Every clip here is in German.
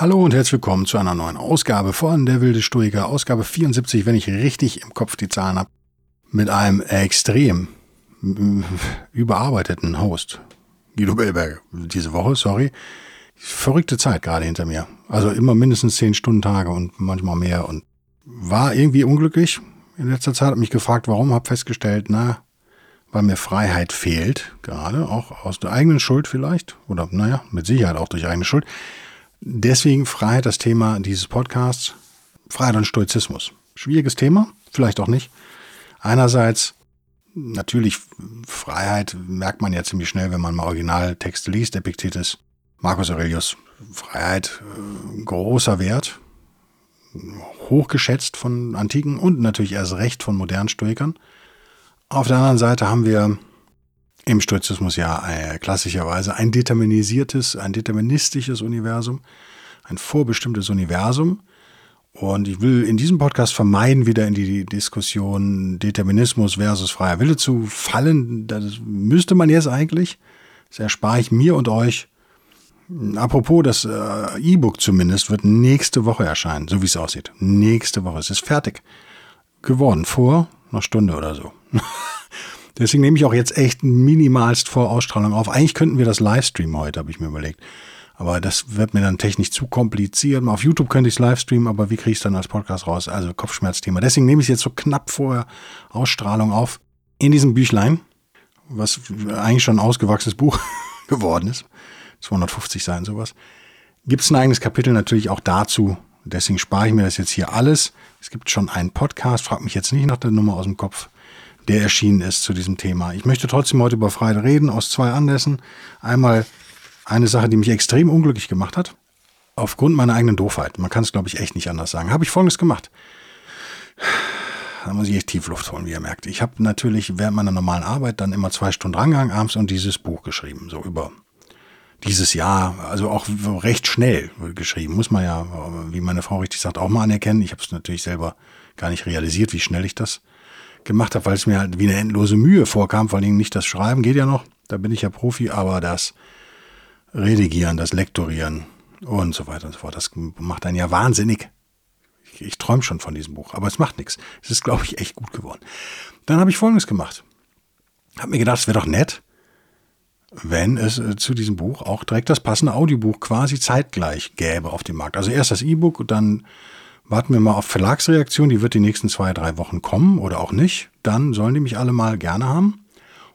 Hallo und herzlich willkommen zu einer neuen Ausgabe von Der wilde Stoiker, Ausgabe 74, wenn ich richtig im Kopf die Zahlen habe, mit einem extrem überarbeiteten Host, Guido Bellberger, diese Woche, sorry. Verrückte Zeit gerade hinter mir. Also immer mindestens 10 Stunden Tage und manchmal mehr und war irgendwie unglücklich. In letzter Zeit habe mich gefragt, warum, habe festgestellt, na, weil mir Freiheit fehlt, gerade auch aus der eigenen Schuld vielleicht, oder naja, mit Sicherheit auch durch eigene Schuld. Deswegen Freiheit das Thema dieses Podcasts. Freiheit und Stoizismus. Schwieriges Thema, vielleicht auch nicht. Einerseits natürlich Freiheit merkt man ja ziemlich schnell, wenn man mal Originaltexte liest, Epictetus, Marcus Aurelius. Freiheit, äh, großer Wert, hochgeschätzt von antiken und natürlich erst recht von modernen Stoikern. Auf der anderen Seite haben wir im Stoizismus ja äh, klassischerweise ein determinisiertes, ein deterministisches Universum, ein vorbestimmtes Universum. Und ich will in diesem Podcast vermeiden, wieder in die Diskussion Determinismus versus freier Wille zu fallen. Das müsste man jetzt eigentlich. Das erspare ich mir und euch. Apropos, das äh, E-Book zumindest wird nächste Woche erscheinen, so wie es aussieht. Nächste Woche. Es ist fertig geworden, vor einer Stunde oder so. Deswegen nehme ich auch jetzt echt minimalst vor Ausstrahlung auf. Eigentlich könnten wir das Livestreamen heute, habe ich mir überlegt. Aber das wird mir dann technisch zu kompliziert. Auf YouTube könnte ich es livestreamen, aber wie kriege ich es dann als Podcast raus? Also Kopfschmerzthema. Deswegen nehme ich es jetzt so knapp vor Ausstrahlung auf. In diesem Büchlein, was eigentlich schon ein ausgewachsenes Buch geworden ist, 250 Seiten sowas, gibt es ein eigenes Kapitel natürlich auch dazu. Deswegen spare ich mir das jetzt hier alles. Es gibt schon einen Podcast, fragt mich jetzt nicht nach der Nummer aus dem Kopf der erschienen ist zu diesem Thema. Ich möchte trotzdem heute über Freiheit reden, aus zwei Anlässen. Einmal eine Sache, die mich extrem unglücklich gemacht hat, aufgrund meiner eigenen Doofheit. Man kann es, glaube ich, echt nicht anders sagen. Habe ich Folgendes gemacht. Da muss ich echt tief Luft holen, wie ihr merkt. Ich habe natürlich während meiner normalen Arbeit dann immer zwei Stunden rangegangen abends und dieses Buch geschrieben, so über dieses Jahr, also auch recht schnell geschrieben, muss man ja, wie meine Frau richtig sagt, auch mal anerkennen. Ich habe es natürlich selber gar nicht realisiert, wie schnell ich das gemacht habe, weil es mir halt wie eine endlose Mühe vorkam, vor allem nicht das Schreiben, geht ja noch, da bin ich ja Profi, aber das Redigieren, das Lektorieren und so weiter und so fort, das macht einen ja wahnsinnig. Ich, ich träume schon von diesem Buch, aber es macht nichts. Es ist, glaube ich, echt gut geworden. Dann habe ich Folgendes gemacht. Habe mir gedacht, es wäre doch nett, wenn es äh, zu diesem Buch auch direkt das passende Audiobuch quasi zeitgleich gäbe auf dem Markt. Also erst das E-Book und dann warten wir mal auf Verlagsreaktion, die wird die nächsten zwei, drei Wochen kommen oder auch nicht. Dann sollen die mich alle mal gerne haben.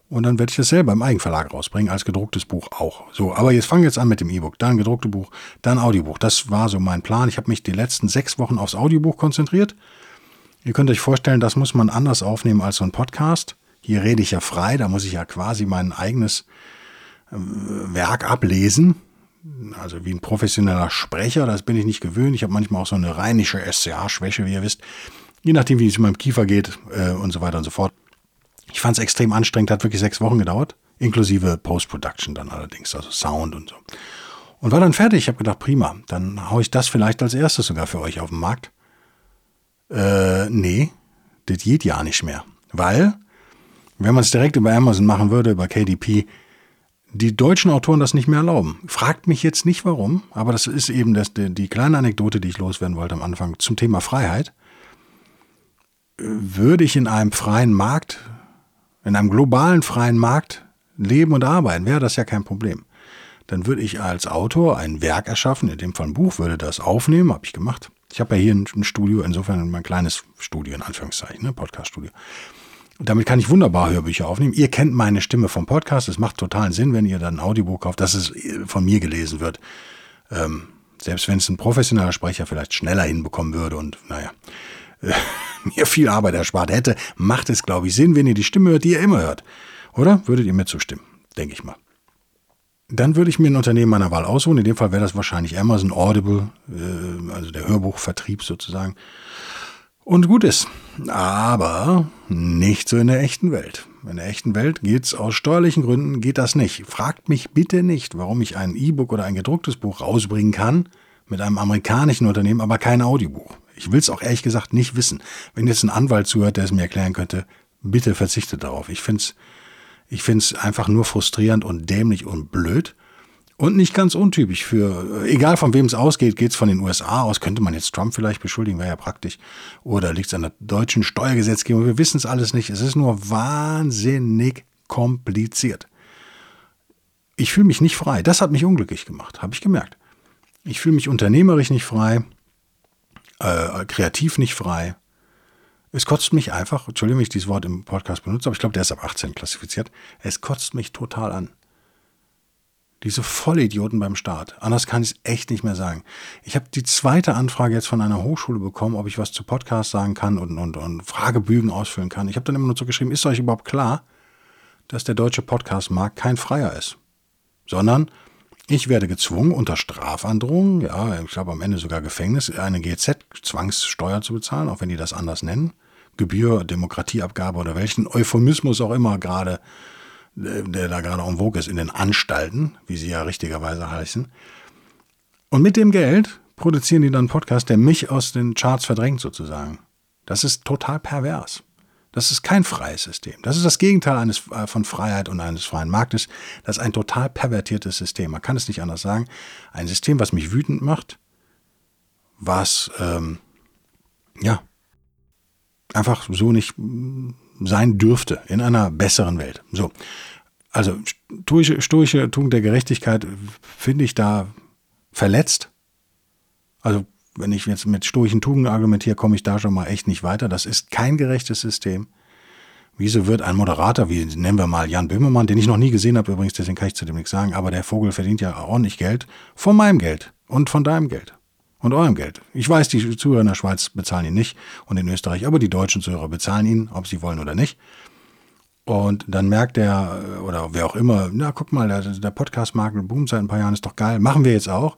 Und dann werde ich das selber im Eigenverlag rausbringen, als gedrucktes Buch auch. So, aber jetzt fangen jetzt an mit dem E-Book, dann gedruckte Buch, dann Audiobuch. Das war so mein Plan. Ich habe mich die letzten sechs Wochen aufs Audiobuch konzentriert. Ihr könnt euch vorstellen, das muss man anders aufnehmen als so ein Podcast. Hier rede ich ja frei, da muss ich ja quasi mein eigenes äh, Werk ablesen also wie ein professioneller Sprecher, das bin ich nicht gewöhnt. Ich habe manchmal auch so eine rheinische SCA-Schwäche, wie ihr wisst. Je nachdem, wie es in meinem Kiefer geht äh, und so weiter und so fort. Ich fand es extrem anstrengend, hat wirklich sechs Wochen gedauert, inklusive Post-Production dann allerdings, also Sound und so. Und war dann fertig. Ich habe gedacht, prima, dann haue ich das vielleicht als erstes sogar für euch auf den Markt. Äh, nee, das geht ja nicht mehr. Weil, wenn man es direkt über Amazon machen würde, über KDP, die deutschen Autoren das nicht mehr erlauben. Fragt mich jetzt nicht warum, aber das ist eben das, die, die kleine Anekdote, die ich loswerden wollte am Anfang zum Thema Freiheit. Würde ich in einem freien Markt, in einem globalen freien Markt leben und arbeiten, wäre das ja kein Problem. Dann würde ich als Autor ein Werk erschaffen, in dem Fall ein Buch, würde das aufnehmen, habe ich gemacht. Ich habe ja hier ein Studio, insofern mein kleines Studio, in Anführungszeichen, ne, Podcast-Studio. Damit kann ich wunderbar Hörbücher aufnehmen. Ihr kennt meine Stimme vom Podcast. Es macht totalen Sinn, wenn ihr dann ein Audiobuch kauft, dass es von mir gelesen wird. Ähm, selbst wenn es ein professioneller Sprecher vielleicht schneller hinbekommen würde und naja, äh, mir viel Arbeit erspart hätte, macht es, glaube ich, Sinn, wenn ihr die Stimme hört, die ihr immer hört. Oder? Würdet ihr mir zustimmen? denke ich mal. Dann würde ich mir ein Unternehmen meiner Wahl aussuchen. In dem Fall wäre das wahrscheinlich Amazon Audible, äh, also der Hörbuchvertrieb sozusagen. Und gut ist. Aber nicht so in der echten Welt. In der echten Welt geht's aus steuerlichen Gründen geht das nicht. Fragt mich bitte nicht, warum ich ein E-Book oder ein gedrucktes Buch rausbringen kann mit einem amerikanischen Unternehmen, aber kein Audiobuch. Ich will es auch ehrlich gesagt nicht wissen. Wenn jetzt ein Anwalt zuhört, der es mir erklären könnte, bitte verzichtet darauf. Ich finde es ich find's einfach nur frustrierend und dämlich und blöd. Und nicht ganz untypisch für, egal von wem es ausgeht, geht es von den USA aus, könnte man jetzt Trump vielleicht beschuldigen, wäre ja praktisch. Oder liegt es an der deutschen Steuergesetzgebung, wir wissen es alles nicht. Es ist nur wahnsinnig kompliziert. Ich fühle mich nicht frei. Das hat mich unglücklich gemacht, habe ich gemerkt. Ich fühle mich unternehmerisch nicht frei, äh, kreativ nicht frei. Es kotzt mich einfach, Entschuldigung, wenn ich dieses Wort im Podcast benutze, aber ich glaube, der ist ab 18 klassifiziert. Es kotzt mich total an. Diese Vollidioten beim Staat. Anders kann ich es echt nicht mehr sagen. Ich habe die zweite Anfrage jetzt von einer Hochschule bekommen, ob ich was zu Podcasts sagen kann und, und, und Fragebögen ausfüllen kann. Ich habe dann immer nur so geschrieben, ist euch überhaupt klar, dass der deutsche Podcastmarkt kein freier ist? Sondern ich werde gezwungen, unter Strafandrohung, ja, ich glaube am Ende sogar Gefängnis, eine GZ-Zwangssteuer zu bezahlen, auch wenn die das anders nennen. Gebühr, Demokratieabgabe oder welchen Euphemismus auch immer gerade der da gerade en vogue ist, in den Anstalten, wie sie ja richtigerweise heißen. Und mit dem Geld produzieren die dann einen Podcast, der mich aus den Charts verdrängt sozusagen. Das ist total pervers. Das ist kein freies System. Das ist das Gegenteil eines, äh, von Freiheit und eines freien Marktes. Das ist ein total pervertiertes System. Man kann es nicht anders sagen. Ein System, was mich wütend macht, was, ähm, ja, einfach so nicht sein dürfte in einer besseren Welt. So. Also stoische, stoische Tugend der Gerechtigkeit finde ich da verletzt. Also wenn ich jetzt mit stoischen Tugenden argumentiere, komme ich da schon mal echt nicht weiter. Das ist kein gerechtes System. Wieso wird ein Moderator, wie nennen wir mal Jan Böhmermann, den ich noch nie gesehen habe übrigens, deswegen kann ich zu dem nichts sagen, aber der Vogel verdient ja ordentlich Geld von meinem Geld und von deinem Geld und eurem Geld. Ich weiß, die Zuhörer in der Schweiz bezahlen ihn nicht und in Österreich, aber die deutschen Zuhörer bezahlen ihn, ob sie wollen oder nicht. Und dann merkt er, oder wer auch immer, na guck mal, der, der Podcast-Markt boomt seit ein paar Jahren, ist doch geil, machen wir jetzt auch.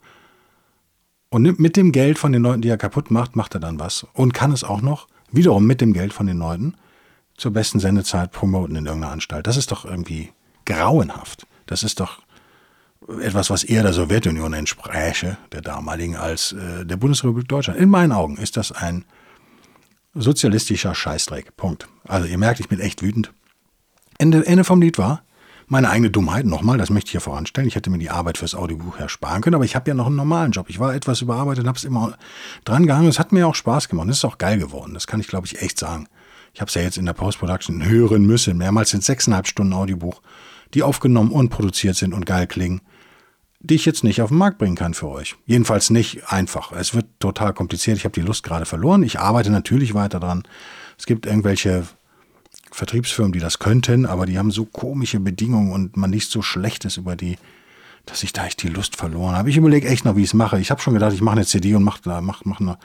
Und mit dem Geld von den Leuten, die er kaputt macht, macht er dann was. Und kann es auch noch, wiederum mit dem Geld von den Leuten, zur besten Sendezeit promoten in irgendeiner Anstalt. Das ist doch irgendwie grauenhaft. Das ist doch etwas, was eher der Sowjetunion entspräche, der damaligen, als äh, der Bundesrepublik Deutschland. In meinen Augen ist das ein sozialistischer Scheißdreck. Punkt. Also ihr merkt, ich bin echt wütend. Ende, Ende vom Lied war meine eigene Dummheit, nochmal, das möchte ich hier voranstellen. Ich hätte mir die Arbeit fürs Audiobuch ersparen können, aber ich habe ja noch einen normalen Job. Ich war etwas überarbeitet, und habe es immer dran gehangen. Es hat mir auch Spaß gemacht. Es ist auch geil geworden. Das kann ich, glaube ich, echt sagen. Ich habe es ja jetzt in der Post-Production hören müssen. Mehrmals sind sechseinhalb Stunden Audiobuch, die aufgenommen und produziert sind und geil klingen die ich jetzt nicht auf den Markt bringen kann für euch. Jedenfalls nicht einfach. Es wird total kompliziert. Ich habe die Lust gerade verloren. Ich arbeite natürlich weiter dran. Es gibt irgendwelche Vertriebsfirmen, die das könnten, aber die haben so komische Bedingungen und man liest so Schlechtes über die, dass ich da echt die Lust verloren habe. Ich überlege echt noch, wie ich es mache. Ich habe schon gedacht, ich mache eine CD und mache mach, mach eine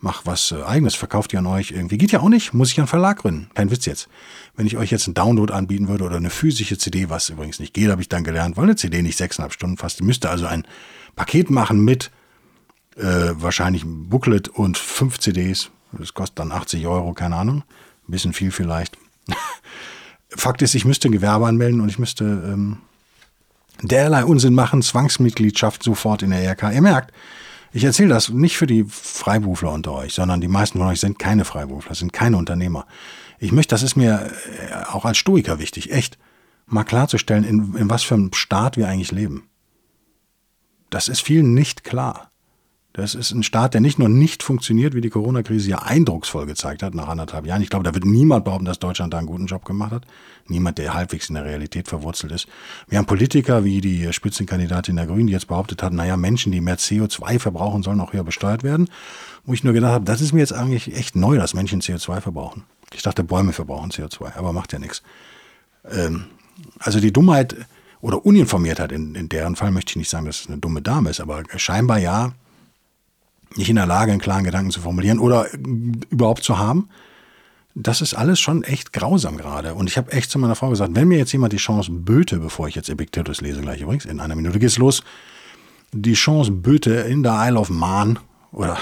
mach was äh, eigenes, verkauft ihr an euch irgendwie. Geht ja auch nicht, muss ich einen Verlag gründen. Kein Witz jetzt. Wenn ich euch jetzt einen Download anbieten würde oder eine physische CD, was übrigens nicht geht, habe ich dann gelernt, weil eine CD nicht sechseinhalb Stunden fasst. Die müsste also ein Paket machen mit äh, wahrscheinlich ein Booklet und fünf CDs. Das kostet dann 80 Euro, keine Ahnung. Ein bisschen viel vielleicht. Fakt ist, ich müsste ein Gewerbe anmelden und ich müsste ähm, derlei Unsinn machen, Zwangsmitgliedschaft sofort in der ERK. Ihr merkt, ich erzähle das nicht für die Freiberufler unter euch, sondern die meisten von euch sind keine Freiberufler, sind keine Unternehmer. Ich möchte, das ist mir äh, auch als Stoiker wichtig, echt mal klarzustellen, in, in was für einem Staat wir eigentlich leben. Das ist vielen nicht klar. Das ist ein Staat, der nicht nur nicht funktioniert, wie die Corona-Krise ja eindrucksvoll gezeigt hat nach anderthalb Jahren. Ich glaube, da wird niemand behaupten, dass Deutschland da einen guten Job gemacht hat. Niemand, der halbwegs in der Realität verwurzelt ist. Wir haben Politiker wie die Spitzenkandidatin der Grünen, die jetzt behauptet hat, naja, Menschen, die mehr CO2 verbrauchen, sollen auch höher besteuert werden. Wo ich nur gedacht habe, das ist mir jetzt eigentlich echt neu, dass Menschen CO2 verbrauchen. Ich dachte, Bäume verbrauchen CO2, aber macht ja nichts. Ähm, also die Dummheit oder Uninformiertheit, in, in deren Fall möchte ich nicht sagen, dass es eine dumme Dame ist, aber scheinbar ja, nicht in der Lage, einen klaren Gedanken zu formulieren oder überhaupt zu haben. das ist alles schon echt grausam gerade. Und ich habe echt zu meiner Frau gesagt, wenn mir jetzt jemand die Chance böte, bevor ich jetzt Epictetus lese, gleich übrigens, in einer Minute geht's los, die Chance böte in der Isle of Man oder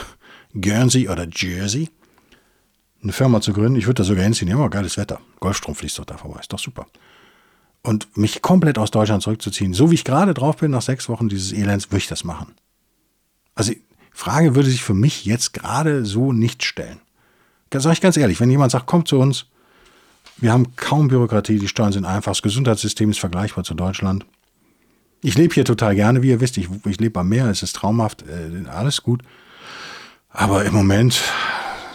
Guernsey oder Jersey eine Firma zu gründen, ich würde da sogar hinziehen, immer geiles Wetter. Golfstrom fließt doch da vorbei, ist doch super. Und mich komplett aus Deutschland zurückzuziehen, so wie ich gerade drauf bin, nach sechs Wochen dieses Elends, würde ich das machen. Also, Frage würde sich für mich jetzt gerade so nicht stellen. Sag ich ganz ehrlich, wenn jemand sagt, kommt zu uns, wir haben kaum Bürokratie, die Steuern sind einfach, das Gesundheitssystem ist vergleichbar zu Deutschland. Ich lebe hier total gerne, wie ihr wisst, ich, ich lebe am Meer, es ist traumhaft, äh, alles gut. Aber im Moment,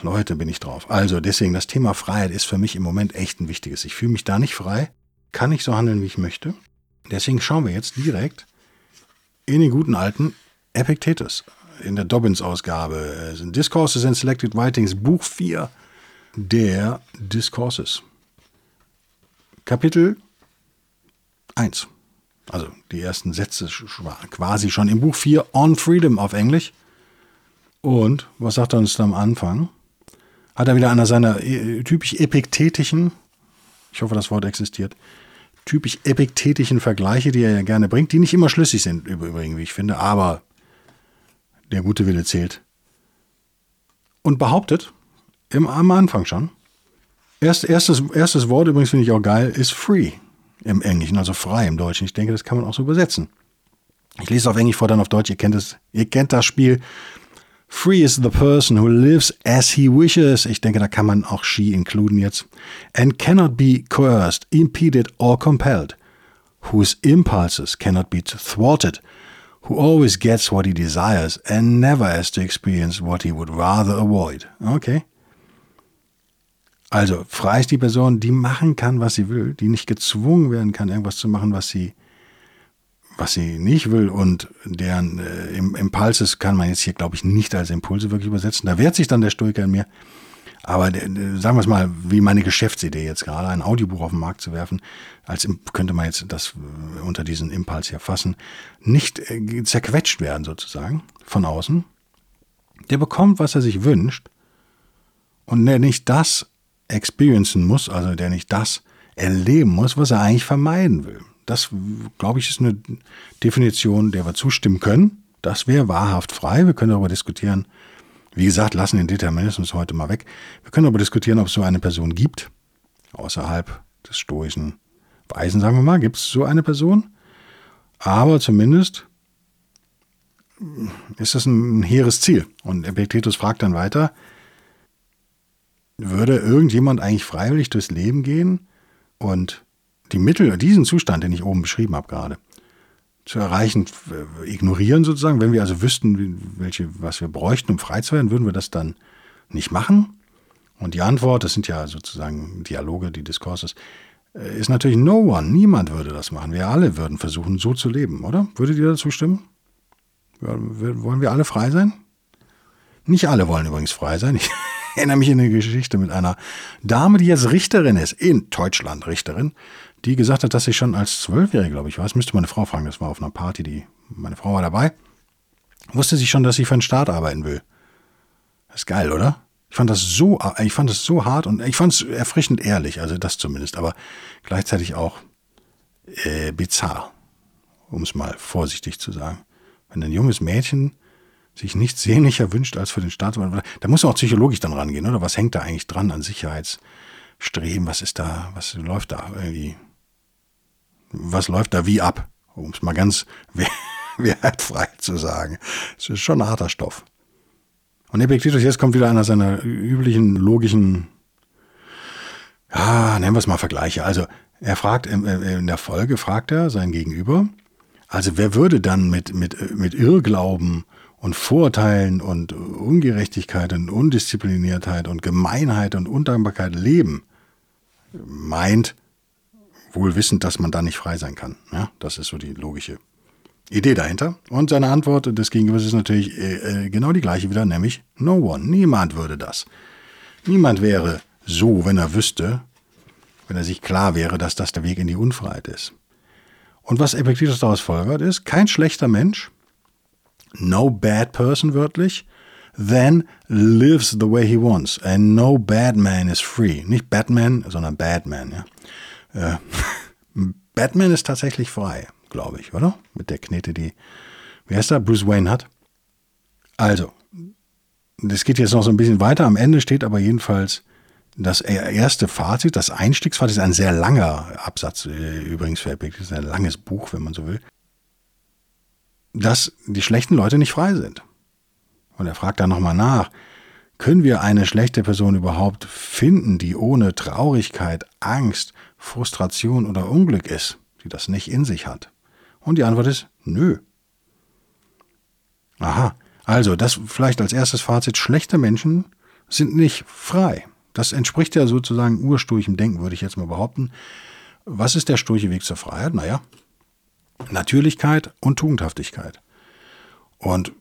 Leute, bin ich drauf. Also deswegen, das Thema Freiheit ist für mich im Moment echt ein wichtiges. Ich fühle mich da nicht frei, kann nicht so handeln, wie ich möchte. Deswegen schauen wir jetzt direkt in den guten alten Epictetus in der Dobbins-Ausgabe sind Discourses and Selected Writings, Buch 4 der Discourses. Kapitel 1. Also die ersten Sätze quasi schon im Buch 4 On Freedom auf Englisch. Und was sagt er uns da am Anfang? Hat er wieder einer seiner äh, typisch epiktetischen, ich hoffe, das Wort existiert, typisch epiktetischen Vergleiche, die er ja gerne bringt, die nicht immer schlüssig sind, übrigens, wie ich finde, aber der gute Wille zählt. Und behauptet, im, am Anfang schon, erst, erstes, erstes Wort übrigens finde ich auch geil, ist free im Englischen, also frei im Deutschen. Ich denke, das kann man auch so übersetzen. Ich lese auf Englisch vor, dann auf Deutsch. Ihr kennt, es, ihr kennt das Spiel. Free is the person who lives as he wishes. Ich denke, da kann man auch she includen jetzt. And cannot be coerced, impeded or compelled. Whose impulses cannot be thwarted who always gets what he desires and never has to experience what he would rather avoid. Okay. Also, frei ist die Person, die machen kann, was sie will, die nicht gezwungen werden kann, irgendwas zu machen, was sie, was sie nicht will und deren äh, Impulses kann man jetzt hier, glaube ich, nicht als Impulse wirklich übersetzen. Da wehrt sich dann der Stoiker in mir. Aber äh, sagen wir es mal, wie meine Geschäftsidee jetzt gerade, ein Audiobuch auf den Markt zu werfen, als könnte man jetzt das äh, unter diesen Impuls hier fassen, nicht äh, zerquetscht werden sozusagen von außen. Der bekommt, was er sich wünscht und der nicht das experiencen muss, also der nicht das erleben muss, was er eigentlich vermeiden will. Das, glaube ich, ist eine Definition, der wir zustimmen können. Das wäre wahrhaft frei. Wir können darüber diskutieren, wie gesagt, lassen den Determinismus heute mal weg. Wir können aber diskutieren, ob es so eine Person gibt, außerhalb des stoischen Weisen, sagen wir mal, gibt es so eine Person. Aber zumindest ist das ein hehres Ziel. Und Epictetus fragt dann weiter, würde irgendjemand eigentlich freiwillig durchs Leben gehen und die Mittel, diesen Zustand, den ich oben beschrieben habe gerade, zu erreichen, ignorieren sozusagen. Wenn wir also wüssten, welche, was wir bräuchten, um frei zu werden, würden wir das dann nicht machen. Und die Antwort, das sind ja sozusagen Dialoge, die Diskurses, äh, ist natürlich no one. Niemand würde das machen. Wir alle würden versuchen, so zu leben, oder? Würdet ihr dazu stimmen? Wollen wir alle frei sein? Nicht alle wollen übrigens frei sein. Ich erinnere mich in eine Geschichte mit einer Dame, die jetzt Richterin ist, in Deutschland Richterin, die gesagt hat, dass sie schon als Zwölfjährige, glaube ich, war. Das müsste meine Frau fragen. Das war auf einer Party, die meine Frau war dabei. Wusste sie schon, dass sie für den Staat arbeiten will. Das ist geil, oder? Ich fand das so, ich fand das so hart und ich fand es erfrischend ehrlich, also das zumindest, aber gleichzeitig auch äh, bizarr, um es mal vorsichtig zu sagen. Wenn ein junges Mädchen sich nichts sehnlicher wünscht als für den Staat, da muss man auch psychologisch dann rangehen, oder? Was hängt da eigentlich dran an Sicherheitsstreben? Was ist da, was läuft da irgendwie? Was läuft da wie ab? Um es mal ganz wertfrei zu sagen. Es ist schon ein harter Stoff. Und Epictetus, jetzt kommt wieder einer seiner üblichen logischen, ja, nennen wir es mal Vergleiche. Also er fragt, äh, in der Folge fragt er sein Gegenüber, also wer würde dann mit, mit, mit Irrglauben und Vorurteilen und Ungerechtigkeit und Undiszipliniertheit und Gemeinheit und Undankbarkeit leben? Meint, wohl wissend, dass man da nicht frei sein kann. Ja, das ist so die logische Idee dahinter. Und seine Antwort des Gegenübers ist natürlich äh, äh, genau die gleiche wieder, nämlich no one. Niemand würde das. Niemand wäre so, wenn er wüsste, wenn er sich klar wäre, dass das der Weg in die Unfreiheit ist. Und was Epictetus daraus folgert, ist kein schlechter Mensch, no bad person wörtlich, then lives the way he wants. And no bad man is free. Nicht Batman, sondern Badman. Ja. Äh, Batman ist tatsächlich frei, glaube ich, oder? Mit der Knete, die, wie heißt er, Bruce Wayne hat. Also, das geht jetzt noch so ein bisschen weiter. Am Ende steht aber jedenfalls das erste Fazit, das Einstiegsfazit, ist ein sehr langer Absatz, äh, übrigens für Epictetus, ein langes Buch, wenn man so will, dass die schlechten Leute nicht frei sind. Und er fragt dann nochmal nach, können wir eine schlechte Person überhaupt finden, die ohne Traurigkeit, Angst, Frustration oder Unglück ist, die das nicht in sich hat? Und die Antwort ist nö. Aha, also das vielleicht als erstes Fazit, schlechte Menschen sind nicht frei. Das entspricht ja sozusagen ursturchem Denken, würde ich jetzt mal behaupten. Was ist der sturche Weg zur Freiheit? Naja, Natürlichkeit und Tugendhaftigkeit. Und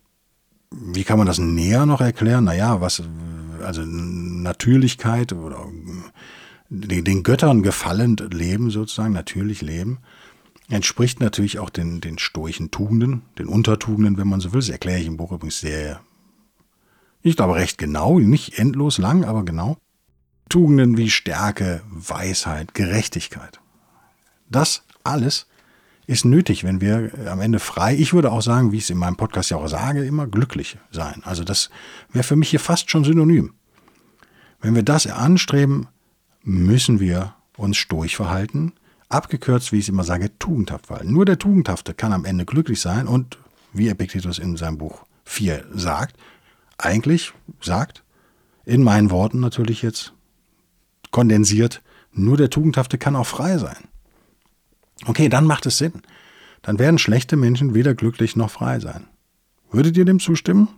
wie kann man das näher noch erklären? Naja, was, also Natürlichkeit oder den, Göttern gefallend leben sozusagen, natürlich leben, entspricht natürlich auch den, den stoischen Tugenden, den Untertugenden, wenn man so will. Das erkläre ich im Buch übrigens sehr, ich glaube recht genau, nicht endlos lang, aber genau. Tugenden wie Stärke, Weisheit, Gerechtigkeit. Das alles ist nötig, wenn wir am Ende frei, ich würde auch sagen, wie ich es in meinem Podcast ja auch sage, immer glücklich sein. Also das wäre für mich hier fast schon synonym. Wenn wir das anstreben, müssen wir uns stoisch verhalten, abgekürzt, wie ich es immer sage, tugendhaft verhalten. Nur der Tugendhafte kann am Ende glücklich sein und, wie Epictetus in seinem Buch 4 sagt, eigentlich sagt, in meinen Worten natürlich jetzt kondensiert, nur der Tugendhafte kann auch frei sein. Okay, dann macht es Sinn. Dann werden schlechte Menschen weder glücklich noch frei sein. Würdet ihr dem zustimmen?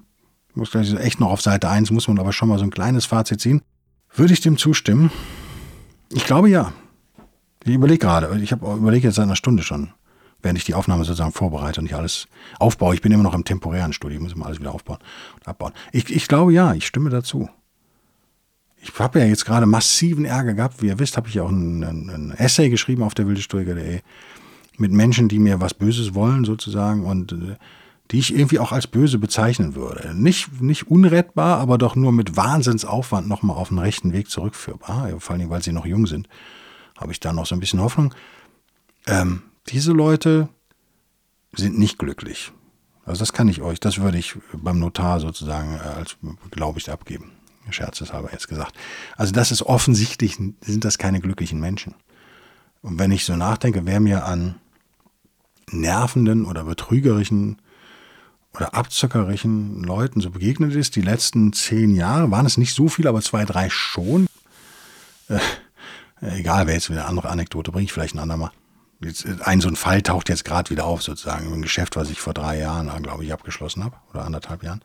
Ich muss gleich echt noch auf Seite 1, muss man aber schon mal so ein kleines Fazit ziehen. Würde ich dem zustimmen? Ich glaube ja. Ich überlege gerade, ich habe überlege jetzt seit einer Stunde schon, während ich die Aufnahme sozusagen vorbereite und ich alles aufbaue. Ich bin immer noch im temporären Studio, ich muss immer alles wieder aufbauen und abbauen. Ich, ich glaube ja, ich stimme dazu ich habe ja jetzt gerade massiven Ärger gehabt. Wie ihr wisst, habe ich auch ein, ein, ein, Essay geschrieben auf der wildestoiker.de mit Menschen, die mir was Böses wollen sozusagen und äh, die ich irgendwie auch als böse bezeichnen würde. Nicht, nicht unrettbar, aber doch nur mit Wahnsinnsaufwand nochmal auf den rechten Weg zurückführbar. Vor allem, weil sie noch jung sind, habe ich da noch so ein bisschen Hoffnung. Ähm, diese Leute sind nicht glücklich. Also das kann ich euch, das würde ich beim Notar sozusagen äh, als glaube ich abgeben. Scherzeshalber jetzt gesagt. Also das ist offensichtlich, sind das keine glücklichen Menschen. Und wenn ich so nachdenke, wer mir an nervenden oder betrügerischen oder abzockerischen Leuten so begegnet ist, die letzten zehn Jahre, waren es nicht so viele, aber zwei, drei schon. Äh, egal, wer jetzt wieder eine andere Anekdote bringt, vielleicht ein andermal. Jetzt, ein so ein Fall taucht jetzt gerade wieder auf, sozusagen. Ein Geschäft, was ich vor drei Jahren, glaube ich, abgeschlossen habe, oder anderthalb Jahren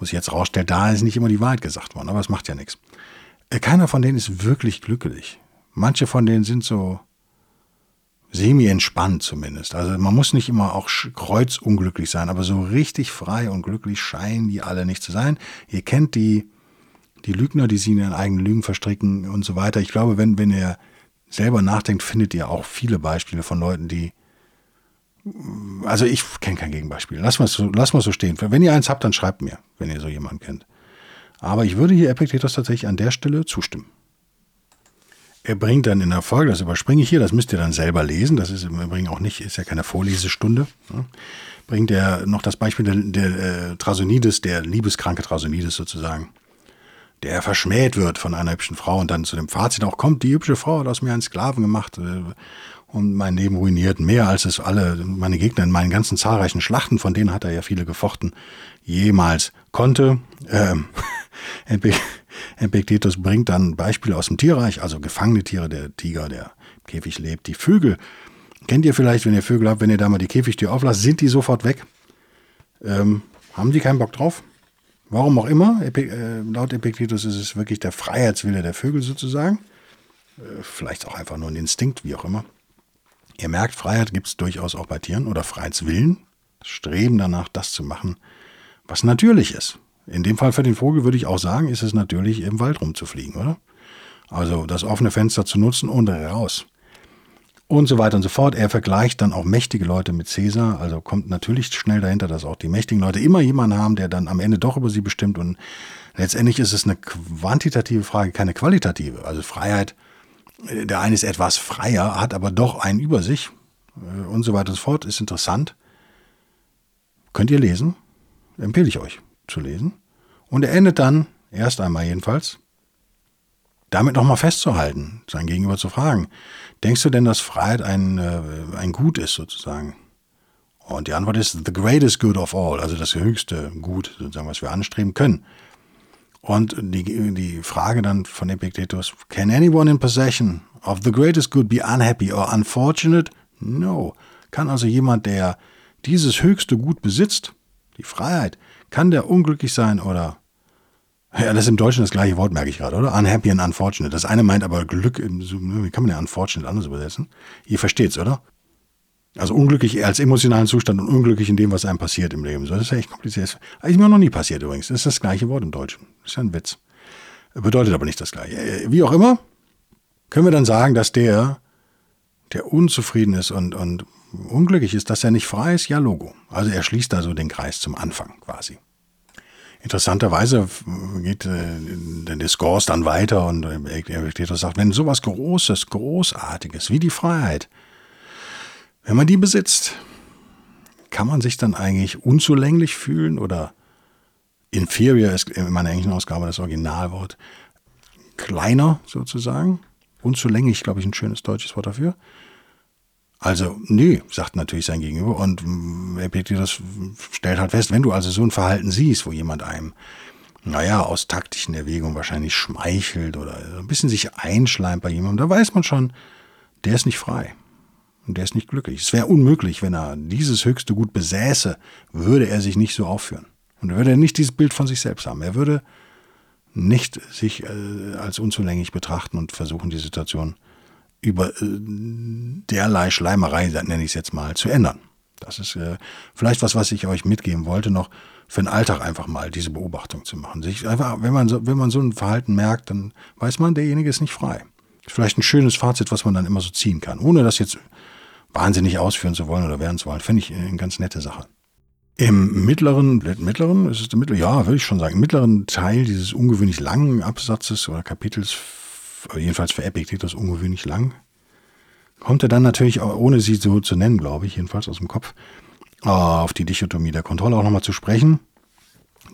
wo sich jetzt rausstellt, da ist nicht immer die Wahrheit gesagt worden, aber es macht ja nichts. Äh, keiner von denen ist wirklich glücklich. Manche von denen sind so semi-entspannt zumindest. Also man muss nicht immer auch kreuzunglücklich sein, aber so richtig frei und glücklich scheinen die alle nicht zu sein. Ihr kennt die, die Lügner, die sie in ihren eigenen Lügen verstricken und so weiter. Ich glaube, wenn, wenn ihr selber nachdenkt, findet ihr auch viele Beispiele von Leuten, die also ich kenne kein Gegenbeispiel. Lass mal so, lass mal so stehen. Wenn ihr eins habt, dann schreibt mir, wenn ihr so jemanden kennt. Aber ich würde hier Epictetus tatsächlich an der Stelle zustimmen. Er bringt dann in der Folge, das überspringe ich hier, das müsst ihr dann selber lesen, das ist im Übrigen auch nicht, ist ja keine Vorlesestunde, ne? bringt er noch das Beispiel der, der äh, Trasonides, der liebeskranke Trasonides sozusagen, der verschmäht wird von einer hübschen Frau und dann zu dem Fazit auch kommt, die hübsche Frau hat aus mir einen Sklaven gemacht äh, und mein Leben ruiniert. Mehr als es alle meine Gegner in meinen ganzen zahlreichen Schlachten, von denen hat er ja viele gefochten, jemals konnte. Ähm, Epictetus bringt dann Beispiele aus dem Tierreich, also gefangene Tiere, der Tiger, der im Käfig lebt, die Vögel. Kennt ihr vielleicht, wenn ihr Vögel habt, wenn ihr da mal die Käfigtür auflasst, sind die sofort weg? Ähm, haben die keinen Bock drauf? Warum auch immer, Epi äh, laut Epictetus ist es wirklich der Freiheitswille der Vögel sozusagen. Äh, vielleicht auch einfach nur ein Instinkt, wie auch immer. Ihr merkt, Freiheit gibt es durchaus auch bei Tieren oder Freiheitswillen. Streben danach, das zu machen, was natürlich ist. In dem Fall für den Vogel würde ich auch sagen, ist es natürlich, im Wald rumzufliegen, oder? Also das offene Fenster zu nutzen und raus. und so weiter und so fort. Er vergleicht dann auch mächtige Leute mit Caesar, also kommt natürlich schnell dahinter, dass auch die mächtigen Leute immer jemanden haben, der dann am Ende doch über sie bestimmt und letztendlich ist es eine quantitative Frage, keine qualitative. Also Freiheit, äh, der eine ist etwas freier, hat aber doch einen über sich äh, und so weiter und so fort, ist interessant. Könnt ihr lesen, empfehle ich euch zu lesen. Und er endet dann, erst einmal jedenfalls, damit nochmal festzuhalten, sein Gegenüber zu fragen, denkst du denn, dass Freiheit ein, äh, ein Gut ist sozusagen? Und die Antwort ist the greatest good of all, also das höchste Gut, sozusagen, was wir anstreben können. Und die, die Frage dann von Epictetus, can anyone in possession of the greatest good be unhappy or unfortunate? No. Kann also jemand, der dieses höchste Gut besitzt, die Freiheit, kann der unglücklich sein oder ja, das ist im Deutschen das gleiche Wort, merke ich gerade, oder? Unhappy and unfortunate. Das eine meint aber Glück, wie kann man ja unfortunate anders übersetzen? Ihr versteht's, oder? Also unglücklich als emotionalen Zustand und unglücklich in dem, was einem passiert im Leben. So, das ist ja echt kompliziert. Ist mir noch nie passiert übrigens. Das ist das gleiche Wort im Deutschen. Das ist ja ein Witz. Bedeutet aber nicht das gleiche. Äh, wie auch immer, können wir dann sagen, dass der, der unzufrieden ist und, und unglücklich ist, dass er nicht frei ist? Ja, Logo. Also er schließt da so den Kreis zum Anfang quasi. Interessanterweise geht äh, der Diskurs dann weiter und Epictetus sagt, wenn sowas Großes, Großartiges wie die Freiheit, wenn man die besitzt, kann man sich dann eigentlich unzulänglich fühlen oder inferior ist in meiner englischen Ausgabe das Originalwort, kleiner sozusagen. Unzulänglich, glaube ich, ein schönes deutsches Wort dafür. Also, nee, sagt natürlich sein Gegenüber. Und Epictetus stellt halt fest, wenn du also so ein Verhalten siehst, wo jemand einem, naja, aus taktischen Erwägungen wahrscheinlich schmeichelt oder ein bisschen sich einschleimt bei jemandem, da weiß man schon, der ist nicht frei. Und der ist nicht glücklich. Es wäre unmöglich, wenn er dieses höchste Gut besäße, würde er sich nicht so aufführen. Und würde er nicht dieses Bild von sich selbst haben. Er würde nicht sich äh, als unzulänglich betrachten und versuchen, die Situation zu über äh, derlei Schleimerei, nenne ich es jetzt mal, zu ändern. Das ist äh, vielleicht was, was ich euch mitgeben wollte, noch für den Alltag einfach mal diese Beobachtung zu machen. Sich einfach, wenn man so, wenn man so ein Verhalten merkt, dann weiß man, derjenige ist nicht frei. Ist vielleicht ein schönes Fazit, was man dann immer so ziehen kann, ohne das jetzt wahnsinnig ausführen zu wollen oder werden zu wollen. Finde ich eine ganz nette Sache. Im mittleren, mittleren, ist es der mittlere, ja, würde ich schon sagen, im mittleren Teil dieses ungewöhnlich langen Absatzes oder Kapitels jedenfalls für Epictetus ungewöhnlich lang. Kommt er dann natürlich, ohne sie so zu nennen, glaube ich, jedenfalls aus dem Kopf, auf die Dichotomie der Kontrolle auch nochmal zu sprechen,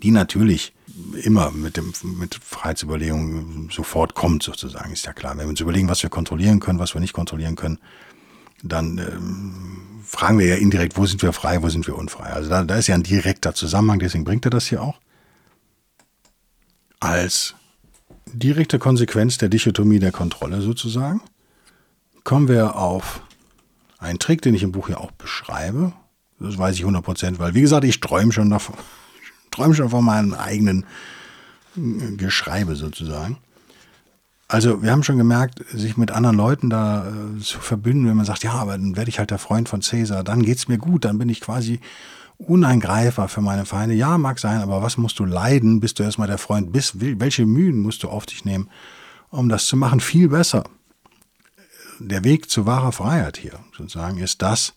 die natürlich immer mit dem mit Freiheitsüberlegungen sofort kommt, sozusagen, ist ja klar. Wenn wir uns überlegen, was wir kontrollieren können, was wir nicht kontrollieren können, dann ähm, fragen wir ja indirekt, wo sind wir frei, wo sind wir unfrei. Also da, da ist ja ein direkter Zusammenhang, deswegen bringt er das hier auch. Als direkte Konsequenz der Dichotomie der Kontrolle sozusagen, kommen wir auf einen Trick, den ich im Buch ja auch beschreibe. Das weiß ich 100 Prozent, weil wie gesagt, ich träume schon davon, träume schon von meinem eigenen äh, Geschreibe sozusagen. Also wir haben schon gemerkt, sich mit anderen Leuten da äh, zu verbünden, wenn man sagt, ja, aber dann werde ich halt der Freund von Cäsar, dann geht es mir gut, dann bin ich quasi uneingreifbar für meine Feinde. Ja, mag sein, aber was musst du leiden, bis du erstmal der Freund bist? Welche Mühen musst du auf dich nehmen, um das zu machen? Viel besser. Der Weg zu wahrer Freiheit hier, sozusagen, ist das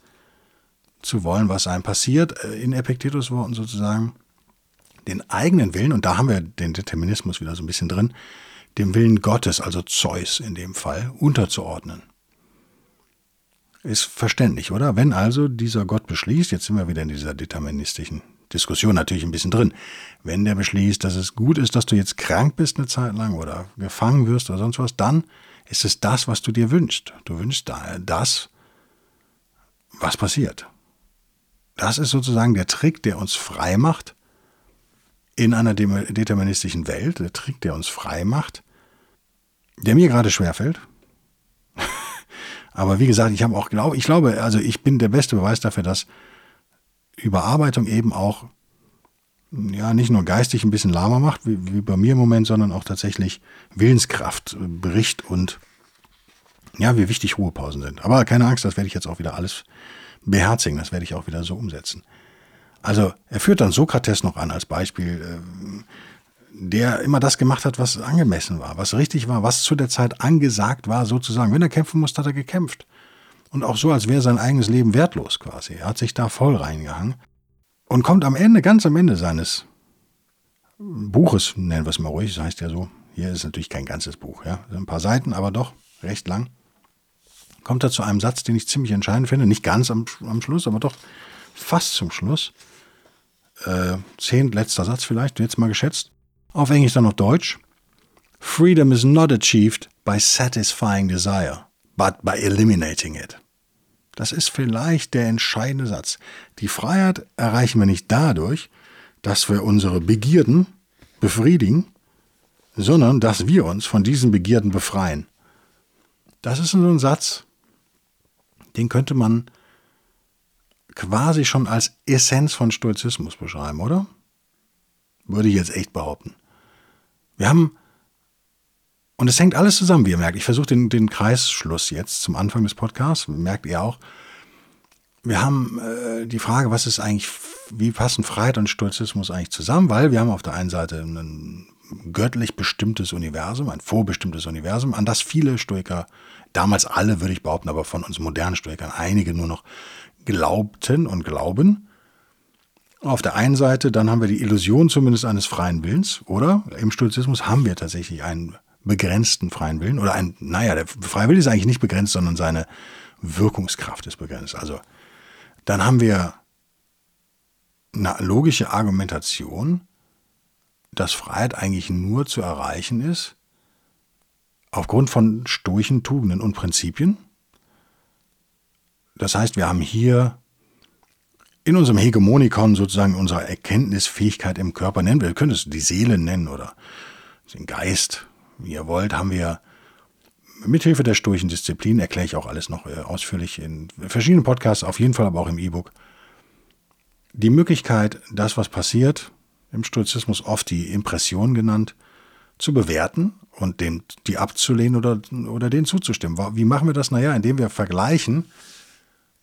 zu wollen, was einem passiert, äh, in Epictetus Worten sozusagen, den eigenen Willen, und da haben wir den Determinismus wieder so ein bisschen drin, dem Willen Gottes, also Zeus in dem Fall, unterzuordnen. Ist verständlich, oder? Wenn also dieser Gott beschließt, jetzt sind wir wieder in dieser deterministischen Diskussion natürlich ein bisschen drin, wenn der beschließt, dass es gut ist, dass du jetzt krank bist eine Zeit lang oder gefangen wirst oder sonst was, dann ist es das, was du dir wünschst. Du wünschst das, was passiert. Das ist sozusagen der Trick, der uns frei macht in einer deterministischen Welt, der Trick, der uns frei macht, der mir gerade schwerfällt, aber wie gesagt, ich habe auch glaube, ich glaube, also ich bin der beste Beweis dafür, dass Überarbeitung eben auch ja nicht nur geistig ein bisschen lahmer macht, wie, wie bei mir im Moment, sondern auch tatsächlich Willenskraft bricht und ja, wie wichtig Ruhepausen sind. Aber keine Angst, das werde ich jetzt auch wieder alles beherzigen, das werde ich auch wieder so umsetzen. Also er führt dann Sokrates noch an als Beispiel. Äh, der immer das gemacht hat, was angemessen war, was richtig war, was zu der Zeit angesagt war, sozusagen. Wenn er kämpfen musste, hat er gekämpft. und auch so, als wäre sein eigenes Leben wertlos quasi. Er hat sich da voll reingehangen und kommt am Ende, ganz am Ende seines Buches, nennen wir es mal ruhig, das heißt ja so, hier ist natürlich kein ganzes Buch, ja, ein paar Seiten, aber doch recht lang, kommt er zu einem Satz, den ich ziemlich entscheidend finde, nicht ganz am, am Schluss, aber doch fast zum Schluss. Äh, zehn letzter Satz vielleicht, jetzt mal geschätzt. Auf Englisch dann noch Deutsch. Freedom is not achieved by satisfying desire, but by eliminating it. Das ist vielleicht der entscheidende Satz. Die Freiheit erreichen wir nicht dadurch, dass wir unsere Begierden befriedigen, sondern dass wir uns von diesen Begierden befreien. Das ist so ein Satz, den könnte man quasi schon als Essenz von Stoizismus beschreiben, oder? Würde ich jetzt echt behaupten. Wir haben, und es hängt alles zusammen, wie ihr merkt. Ich versuche den, den Kreisschluss jetzt zum Anfang des Podcasts, merkt ihr auch. Wir haben äh, die Frage, was ist eigentlich, wie passen Freiheit und Stoizismus eigentlich zusammen? Weil wir haben auf der einen Seite ein göttlich bestimmtes Universum, ein vorbestimmtes Universum, an das viele Stoiker, damals alle würde ich behaupten, aber von uns modernen Stoikern einige nur noch glaubten und glauben. Auf der einen Seite, dann haben wir die Illusion zumindest eines freien Willens, oder? Im Stoizismus haben wir tatsächlich einen begrenzten freien Willen, oder ein, naja, der freie Wille ist eigentlich nicht begrenzt, sondern seine Wirkungskraft ist begrenzt. Also, dann haben wir eine logische Argumentation, dass Freiheit eigentlich nur zu erreichen ist, aufgrund von stoischen Tugenden und Prinzipien. Das heißt, wir haben hier in unserem Hegemonikon sozusagen unsere Erkenntnisfähigkeit im Körper nennen. Wir können es die Seele nennen oder den Geist, wie ihr wollt, haben wir mithilfe der stoischen Disziplin, erkläre ich auch alles noch äh, ausführlich in verschiedenen Podcasts, auf jeden Fall aber auch im E-Book, die Möglichkeit, das, was passiert, im Stoizismus oft die Impression genannt, zu bewerten und dem, die abzulehnen oder, oder denen zuzustimmen. Wie machen wir das? Naja, indem wir vergleichen,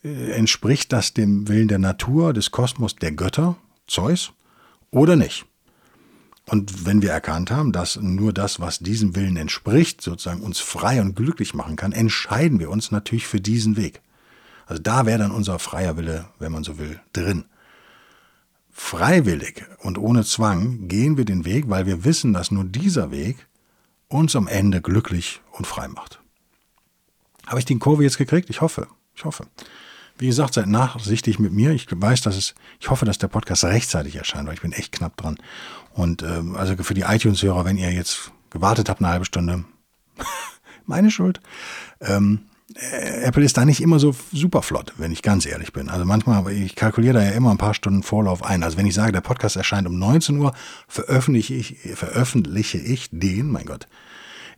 entspricht das dem Willen der Natur, des Kosmos, der Götter, Zeus, oder nicht? Und wenn wir erkannt haben, dass nur das, was diesem Willen entspricht, sozusagen uns frei und glücklich machen kann, entscheiden wir uns natürlich für diesen Weg. Also da wäre dann unser freier Wille, wenn man so will, drin. Freiwillig und ohne Zwang gehen wir den Weg, weil wir wissen, dass nur dieser Weg uns am Ende glücklich und frei macht. Habe ich den Kurve jetzt gekriegt? Ich hoffe. Ich hoffe. Wie gesagt, seid nachsichtig mit mir. Ich weiß, dass es, ich hoffe, dass der Podcast rechtzeitig erscheint, weil ich bin echt knapp dran. Und äh, also für die iTunes-Hörer, wenn ihr jetzt gewartet habt eine halbe Stunde, meine Schuld. Ähm, äh, Apple ist da nicht immer so super flott, wenn ich ganz ehrlich bin. Also manchmal, ich kalkuliere da ja immer ein paar Stunden Vorlauf ein. Also wenn ich sage, der Podcast erscheint um 19 Uhr, veröffentliche ich, veröffentliche ich den, mein Gott,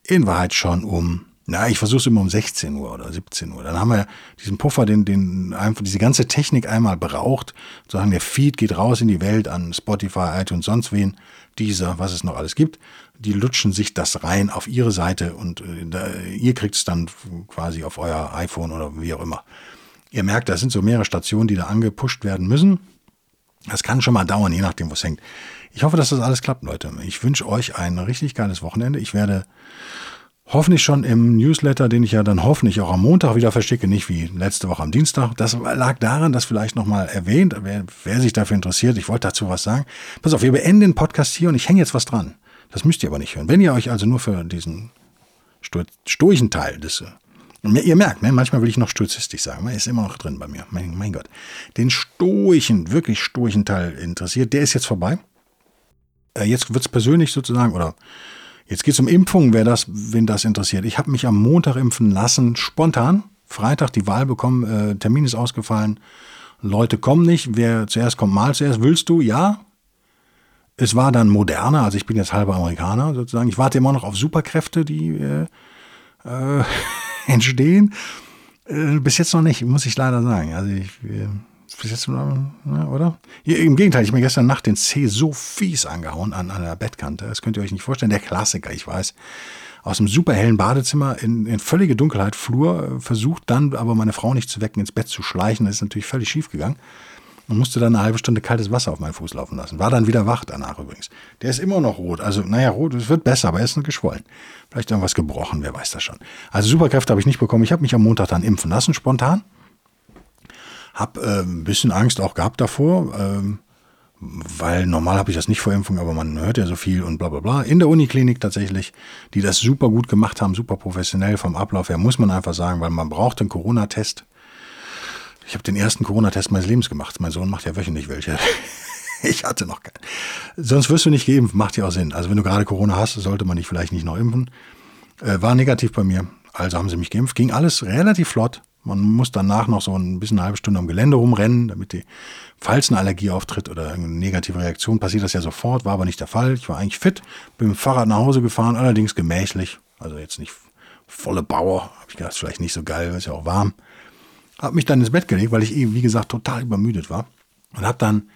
in Wahrheit schon um na, ich versuche es immer um 16 Uhr oder 17 Uhr. Dann haben wir diesen Puffer, den, den einfach diese ganze Technik einmal braucht. Sozusagen der Feed geht raus in die Welt an Spotify, iTunes, sonst wen, dieser, was es noch alles gibt. Die lutschen sich das rein auf ihre Seite und äh, da, ihr kriegt es dann quasi auf euer iPhone oder wie auch immer. Ihr merkt, da sind so mehrere Stationen, die da angepusht werden müssen. Das kann schon mal dauern, je nachdem, wo es hängt. Ich hoffe, dass das alles klappt, Leute. Ich wünsche euch ein richtig geiles Wochenende. Ich werde Hoffentlich schon im Newsletter, den ich ja dann hoffentlich auch am Montag wieder verschicke, nicht wie letzte Woche am Dienstag. Das lag daran, dass vielleicht nochmal erwähnt, wer, wer sich dafür interessiert, ich wollte dazu was sagen. Pass auf, wir beenden den Podcast hier und ich hänge jetzt was dran. Das müsst ihr aber nicht hören. Wenn ihr euch also nur für diesen stoischen Teil des Ihr merkt, ne, manchmal will ich noch stoizistisch sagen, ist immer noch drin bei mir. Mein, mein Gott. Den stoischen, wirklich stoischen Teil interessiert, der ist jetzt vorbei. Äh, jetzt wird's persönlich sozusagen, oder Jetzt geht es um Impfungen, wer das, wen das interessiert. Ich habe mich am Montag impfen lassen, spontan. Freitag die Wahl bekommen, äh, Termin ist ausgefallen. Leute kommen nicht. Wer zuerst kommt, mal zuerst. Willst du? Ja. Es war dann moderner, also ich bin jetzt halber Amerikaner sozusagen. Ich warte immer noch auf Superkräfte, die äh, äh, entstehen. Äh, bis jetzt noch nicht, muss ich leider sagen. Also ich, äh, bis jetzt, oder? Im Gegenteil, ich habe mir gestern Nacht den C so fies angehauen an, an der Bettkante. Das könnt ihr euch nicht vorstellen. Der Klassiker, ich weiß. Aus einem superhellen Badezimmer in, in völlige Dunkelheit, Flur, versucht dann aber meine Frau nicht zu wecken, ins Bett zu schleichen. Das ist natürlich völlig schief gegangen. und musste dann eine halbe Stunde kaltes Wasser auf meinen Fuß laufen lassen. War dann wieder wach danach übrigens. Der ist immer noch rot. Also, naja, rot, es wird besser, aber er ist noch geschwollen. Vielleicht irgendwas gebrochen, wer weiß das schon. Also Superkräfte habe ich nicht bekommen. Ich habe mich am Montag dann impfen lassen, spontan. Hab äh, ein bisschen Angst auch gehabt davor. Ähm, weil normal habe ich das nicht vor Impfung, aber man hört ja so viel und bla bla bla. In der Uniklinik tatsächlich, die das super gut gemacht haben, super professionell vom Ablauf her, muss man einfach sagen, weil man braucht einen Corona-Test. Ich habe den ersten Corona-Test meines Lebens gemacht. Mein Sohn macht ja wöchentlich welche. ich hatte noch keinen. Sonst wirst du nicht geimpft, macht ja auch Sinn. Also wenn du gerade Corona hast, sollte man dich vielleicht nicht noch impfen. Äh, war negativ bei mir, also haben sie mich geimpft. Ging alles relativ flott. Man muss danach noch so ein bisschen eine halbe Stunde am Gelände rumrennen, damit die, falls eine Allergie auftritt oder eine negative Reaktion, passiert das ja sofort, war aber nicht der Fall. Ich war eigentlich fit, bin mit dem Fahrrad nach Hause gefahren, allerdings gemächlich, also jetzt nicht volle Bauer, habe ich gedacht, vielleicht nicht so geil, ist ja auch warm. Habe mich dann ins Bett gelegt, weil ich eben, wie gesagt, total übermüdet war und habe dann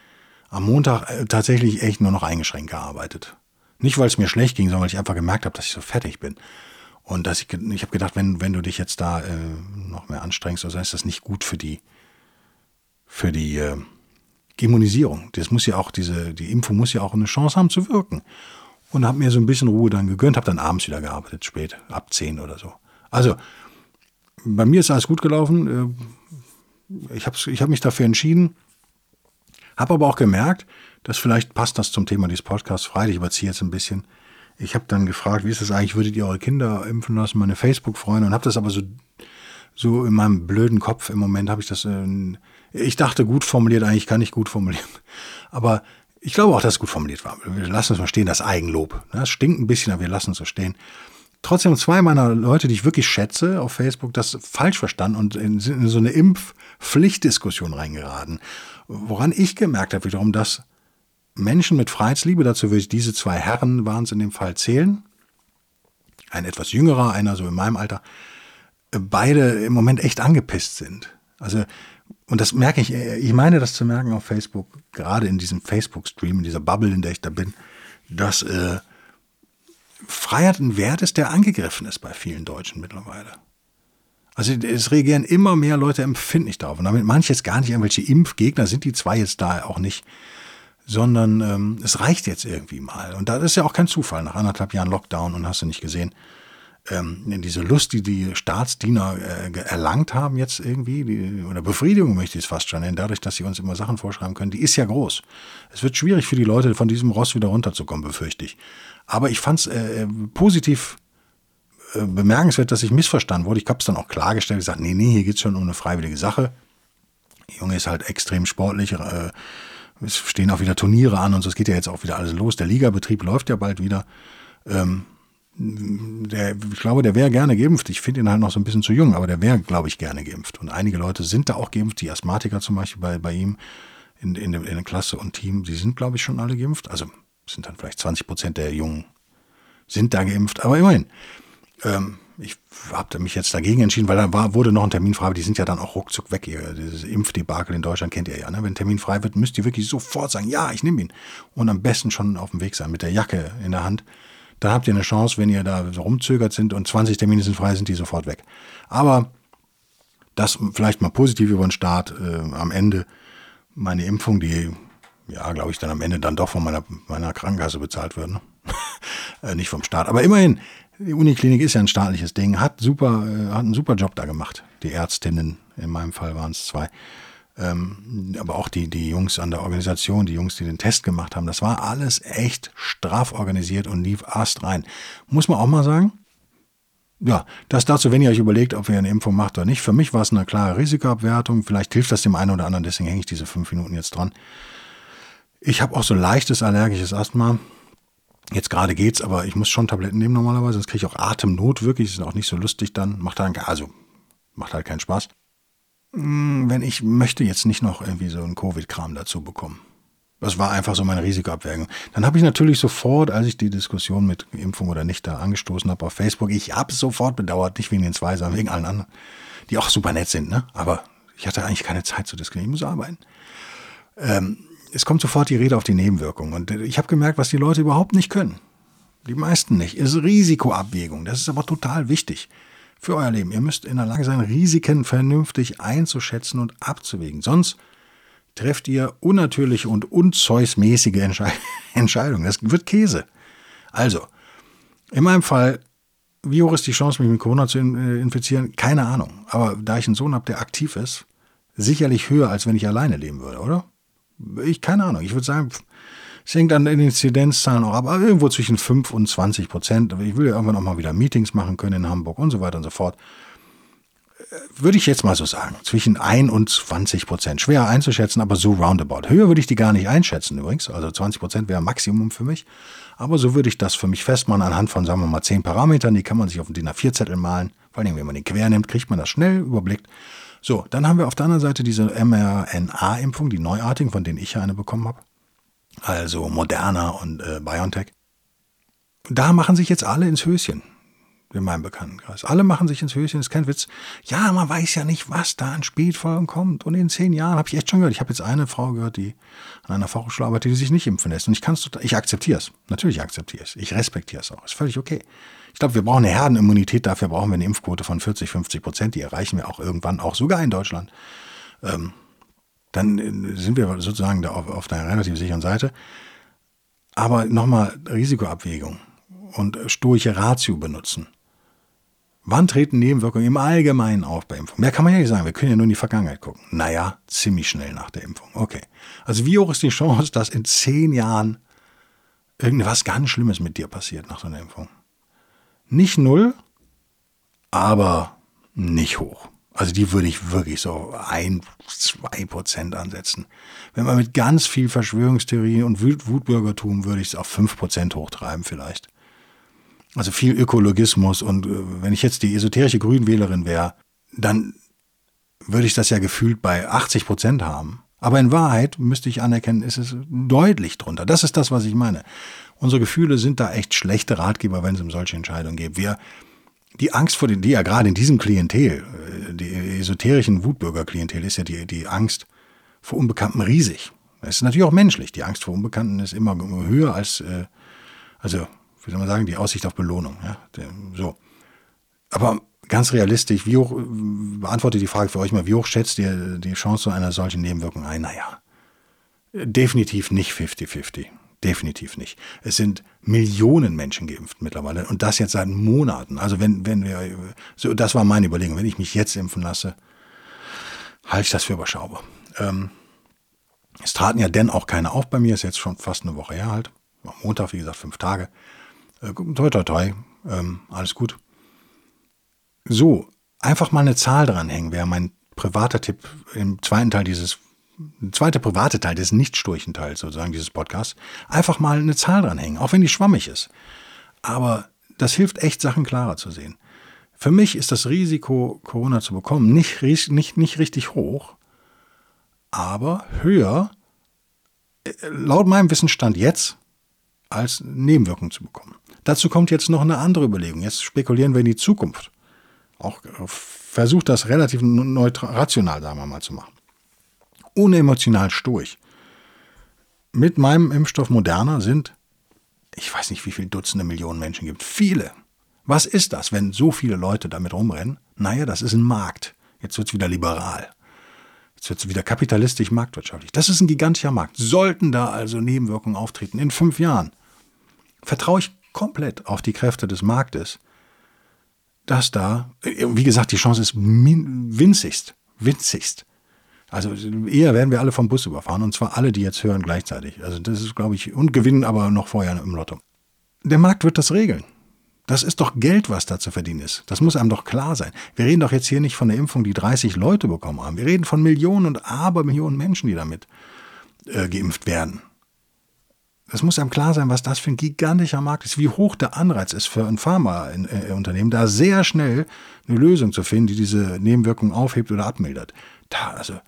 am Montag äh, tatsächlich echt nur noch eingeschränkt gearbeitet. Nicht, weil es mir schlecht ging, sondern weil ich einfach gemerkt habe, dass ich so fertig bin. Und dass ich, ich habe gedacht, wenn, wenn du dich jetzt da äh, noch mehr anstrengst, also ist das nicht gut für die, für die äh, Immunisierung. Das muss ja auch, diese, die Impfung muss ja auch eine Chance haben zu wirken. Und habe mir so ein bisschen Ruhe dann gegönnt, habe dann abends wieder gearbeitet, spät, ab 10 oder so. Also, bei mir ist alles gut gelaufen. Äh, ich habe ich hab mich dafür entschieden, habe aber auch gemerkt, dass vielleicht passt das zum Thema dieses Podcasts frei. Ich überziehe jetzt ein bisschen ich habe dann gefragt, wie ist das eigentlich, würdet ihr eure Kinder impfen lassen, meine Facebook-Freunde, und habe das aber so, so in meinem blöden Kopf im Moment habe ich das, äh, ich dachte gut formuliert, eigentlich kann ich gut formulieren, aber ich glaube auch, dass es gut formuliert war. Wir lassen es mal stehen, das Eigenlob. Das stinkt ein bisschen, aber wir lassen es so stehen. Trotzdem zwei meiner Leute, die ich wirklich schätze, auf Facebook das falsch verstanden und in, in so eine Impfpflichtdiskussion reingeraten. Woran ich gemerkt habe wiederum, dass Menschen mit Freiheitsliebe, dazu würde ich diese zwei Herren waren es in dem Fall zählen, ein etwas jüngerer, einer so in meinem Alter, beide im Moment echt angepisst sind. Also, und das merke ich, ich meine das zu merken auf Facebook, gerade in diesem Facebook-Stream, in dieser Bubble, in der ich da bin, dass äh, Freiheit ein Wert ist, der angegriffen ist bei vielen Deutschen mittlerweile. Also es reagieren immer mehr Leute empfindlich darauf. Und damit manche jetzt gar nicht irgendwelche Impfgegner sind, die zwei jetzt da auch nicht sondern ähm, es reicht jetzt irgendwie mal. Und das ist ja auch kein Zufall, nach anderthalb Jahren Lockdown und hast du nicht gesehen, ähm, diese Lust, die die Staatsdiener äh, erlangt haben jetzt irgendwie, die, oder Befriedigung möchte ich es fast schon nennen, dadurch, dass sie uns immer Sachen vorschreiben können, die ist ja groß. Es wird schwierig für die Leute, von diesem Ross wieder runterzukommen, befürchte ich. Aber ich fand es äh, positiv äh, bemerkenswert, dass ich missverstanden wurde. Ich habe es dann auch klargestellt, gesagt, nee, nee, hier geht es schon um eine freiwillige Sache. Der Junge ist halt extrem sportlich, äh, es stehen auch wieder Turniere an und so. Es geht ja jetzt auch wieder alles los. Der Ligabetrieb läuft ja bald wieder. Ähm, der, ich glaube, der wäre gerne geimpft. Ich finde ihn halt noch so ein bisschen zu jung, aber der wäre, glaube ich, gerne geimpft. Und einige Leute sind da auch geimpft. Die Asthmatiker zum Beispiel bei, bei ihm in, in, in der Klasse und Team, die sind, glaube ich, schon alle geimpft. Also sind dann vielleicht 20 Prozent der Jungen sind da geimpft. Aber immerhin. Ähm, ich habe mich jetzt dagegen entschieden, weil da war, wurde noch ein Termin frei, aber die sind ja dann auch ruckzuck weg. Ihr, dieses Impfdebakel in Deutschland kennt ihr ja. Ne? Wenn ein Termin frei wird, müsst ihr wirklich sofort sagen, ja, ich nehme ihn. Und am besten schon auf dem Weg sein, mit der Jacke in der Hand. Da habt ihr eine Chance, wenn ihr da so rumzögert sind und 20 Termine sind frei, sind die sofort weg. Aber das vielleicht mal positiv über den Start. Äh, am Ende meine Impfung, die, ja, glaube ich, dann am Ende dann doch von meiner, meiner Krankenkasse bezahlt wird. Ne? äh, nicht vom Staat. Aber immerhin, die Uniklinik ist ja ein staatliches Ding, hat super, äh, hat einen super Job da gemacht. Die Ärztinnen, in meinem Fall waren es zwei. Ähm, aber auch die, die Jungs an der Organisation, die Jungs, die den Test gemacht haben, das war alles echt straff organisiert und lief erst rein. Muss man auch mal sagen. Ja, das dazu, wenn ihr euch überlegt, ob ihr eine Impfung macht oder nicht. Für mich war es eine klare Risikoabwertung. Vielleicht hilft das dem einen oder anderen, deswegen hänge ich diese fünf Minuten jetzt dran. Ich habe auch so leichtes allergisches Asthma. Jetzt gerade geht's, aber ich muss schon Tabletten nehmen normalerweise, sonst kriege ich auch Atemnot wirklich. Ist auch nicht so lustig dann. Macht dann, also macht halt keinen Spaß. Hm, wenn ich möchte jetzt nicht noch irgendwie so einen Covid-Kram dazu bekommen. Das war einfach so meine Risikoabwägung. Dann habe ich natürlich sofort, als ich die Diskussion mit Impfung oder nicht da angestoßen habe auf Facebook, ich habe es sofort bedauert, nicht wegen den zwei, sondern wegen allen anderen, die auch super nett sind, ne? Aber ich hatte eigentlich keine Zeit zu diskutieren, ich muss arbeiten. Ähm, es kommt sofort die Rede auf die Nebenwirkungen. Und ich habe gemerkt, was die Leute überhaupt nicht können. Die meisten nicht. Ist Risikoabwägung. Das ist aber total wichtig für euer Leben. Ihr müsst in der Lage sein, Risiken vernünftig einzuschätzen und abzuwägen. Sonst trefft ihr unnatürliche und unzeusmäßige Entsche Entscheidungen. Das wird Käse. Also, in meinem Fall, wie hoch ist die Chance, mich mit Corona zu äh, infizieren? Keine Ahnung. Aber da ich einen Sohn habe, der aktiv ist, sicherlich höher, als wenn ich alleine leben würde, oder? Ich, keine Ahnung. Ich würde sagen, es hängt an den Inzidenzzahlen auch ab, aber irgendwo zwischen 5 und 20 Prozent. Ich will ja irgendwann auch mal wieder Meetings machen können in Hamburg und so weiter und so fort. Würde ich jetzt mal so sagen, zwischen 1 und 20 Prozent. Schwer einzuschätzen, aber so roundabout. Höher würde ich die gar nicht einschätzen übrigens. Also 20 Prozent wäre Maximum für mich. Aber so würde ich das für mich festmachen anhand von, sagen wir mal, 10 Parametern. Die kann man sich auf den DIN A4-Zettel malen. Vor allem, wenn man den quer nimmt, kriegt man das schnell überblickt. So, dann haben wir auf der anderen Seite diese mRNA-Impfung, die neuartigen, von denen ich ja eine bekommen habe also Moderna und äh, BioNTech. Da machen sich jetzt alle ins Höschen in meinem Bekanntenkreis. Alle machen sich ins Höschen, ist kein Witz. Ja, man weiß ja nicht, was da an Spätfolgen kommt. Und in zehn Jahren habe ich echt schon gehört. Ich habe jetzt eine Frau gehört, die an einer Fachhochschule arbeitet, die sich nicht impfen lässt. Und ich kann es ich akzeptiere es. Natürlich akzeptiere es. Ich respektiere es auch. Ist völlig okay. Ich glaube, wir brauchen eine Herdenimmunität. Dafür brauchen wir eine Impfquote von 40, 50 Prozent. Die erreichen wir auch irgendwann, auch sogar in Deutschland. Ähm, dann äh, sind wir sozusagen da auf, auf der relativ sicheren Seite. Aber nochmal Risikoabwägung und sturche Ratio benutzen. Wann treten Nebenwirkungen im Allgemeinen auf bei Impfung? Mehr kann man ja nicht sagen. Wir können ja nur in die Vergangenheit gucken. Naja, ziemlich schnell nach der Impfung. Okay. Also wie hoch ist die Chance, dass in zehn Jahren irgendwas ganz Schlimmes mit dir passiert nach so einer Impfung? Nicht null, aber nicht hoch. Also die würde ich wirklich so ein, zwei Prozent ansetzen. Wenn man mit ganz viel Verschwörungstheorie und Wutbürgertum würde ich es auf fünf Prozent hochtreiben vielleicht. Also viel Ökologismus und äh, wenn ich jetzt die esoterische Grünwählerin wäre, dann würde ich das ja gefühlt bei 80 Prozent haben. Aber in Wahrheit müsste ich anerkennen, ist es deutlich drunter. Das ist das, was ich meine. Unsere Gefühle sind da echt schlechte Ratgeber, wenn es um solche Entscheidungen geht. Wir die Angst vor den, die ja gerade in diesem Klientel, äh, die esoterischen Wutbürger-Klientel, ist ja die, die Angst vor Unbekannten riesig. Das ist natürlich auch menschlich. Die Angst vor Unbekannten ist immer höher als, äh, also, wie soll man sagen, die Aussicht auf Belohnung. Ja? So. Aber ganz realistisch, wie hoch, beantworte die Frage für euch mal, wie hoch schätzt ihr die Chance einer solchen Nebenwirkung ein? Naja, definitiv nicht 50-50. Definitiv nicht. Es sind Millionen Menschen geimpft mittlerweile und das jetzt seit Monaten. Also wenn, wenn wir, so, das war meine Überlegung, wenn ich mich jetzt impfen lasse, halte ich das für überschaubar. Ähm, es traten ja denn auch keine auf bei mir, ist jetzt schon fast eine Woche her halt. Am Montag, wie gesagt, fünf Tage. Äh, toi, toi, toi. Ähm, alles gut. So, einfach mal eine Zahl dranhängen, wäre mein privater Tipp im zweiten Teil dieses ein zweiter private Teil des Nicht-Sturchen-Teils sozusagen dieses Podcasts, einfach mal eine Zahl dranhängen, auch wenn die schwammig ist. Aber das hilft echt, Sachen klarer zu sehen. Für mich ist das Risiko, Corona zu bekommen, nicht, nicht, nicht richtig hoch, aber höher, äh, laut meinem Wissensstand jetzt, als Nebenwirkung zu bekommen. Dazu kommt jetzt noch eine andere Überlegung. Jetzt spekulieren wir in die Zukunft. Auch äh, versucht das relativ neutral, rational, sagen wir mal, zu machen unemotional stoisch. Mit meinem Impfstoff Moderna sind, ich weiß nicht, wie viele Dutzende Millionen Menschen gibt, viele. Was ist das, wenn so viele Leute damit rumrennen? Naja, das ist ein Markt. Jetzt wird es wieder liberal. Jetzt wird es wieder kapitalistisch marktwirtschaftlich. Das ist ein gigantischer Markt. Sollten da also Nebenwirkungen auftreten in fünf Jahren, vertraue ich komplett auf die Kräfte des Marktes, dass da, wie gesagt, die Chance ist winzigst, winzigst, also eher werden wir alle vom Bus überfahren und zwar alle, die jetzt hören gleichzeitig. Also das ist, glaube ich, und gewinnen aber noch vorher im Lotto. Der Markt wird das regeln. Das ist doch Geld, was da zu verdienen ist. Das muss einem doch klar sein. Wir reden doch jetzt hier nicht von der Impfung, die 30 Leute bekommen haben. Wir reden von Millionen und Abermillionen Menschen, die damit äh, geimpft werden. Es muss einem klar sein, was das für ein gigantischer Markt ist, wie hoch der Anreiz ist für ein Pharmaunternehmen, da sehr schnell eine Lösung zu finden, die diese Nebenwirkungen aufhebt oder abmildert. Da, also,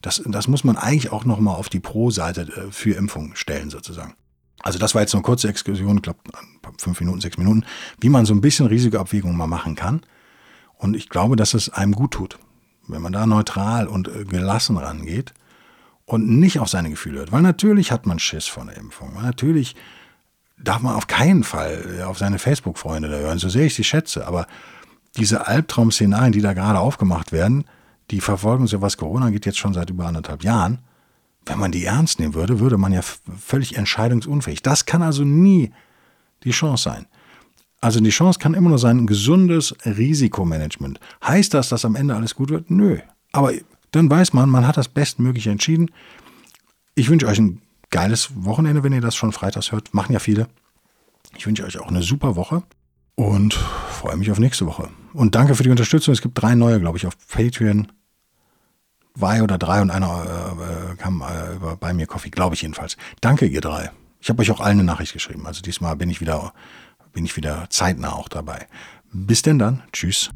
das, das muss man eigentlich auch nochmal auf die Pro-Seite äh, für Impfung stellen, sozusagen. Also das war jetzt eine kurze Exkursion, ich glaube fünf Minuten, sechs Minuten, wie man so ein bisschen Risikoabwägung mal machen kann. Und ich glaube, dass es einem gut tut, wenn man da neutral und äh, gelassen rangeht und nicht auf seine Gefühle hört. Weil natürlich hat man Schiss vor der Impfung. Natürlich darf man auf keinen Fall äh, auf seine Facebook-Freunde da hören, so sehr ich sie schätze. Aber diese Albtraum-Szenarien, die da gerade aufgemacht werden, die verfolgen so was Corona geht jetzt schon seit über anderthalb Jahren. wenn man die ernst nehmen würde, würde man ja völlig entscheidungsunfähig. Das kann also nie die Chance sein. Also die Chance kann immer nur sein, ein gesundes Risikomanagement. Heißt das, dass am Ende alles gut wird? Nö. Aber dann weiß man, man hat das Bestmögliche entschieden. Ich wünsche euch ein geiles Wochenende, wenn ihr das schon freitags hört. Machen ja viele. Ich wünsche euch auch eine super Woche und freue mich auf nächste Woche. Und danke für die Unterstützung. Es gibt drei neue, glaube ich, auf Patreon. Zwei oder drei und einer äh, äh kam äh, über bei mir Coffee, glaube ich jedenfalls. Danke, ihr drei. Ich habe euch auch allen eine Nachricht geschrieben. Also diesmal bin ich wieder, bin ich wieder zeitnah auch dabei. Bis denn dann. Tschüss.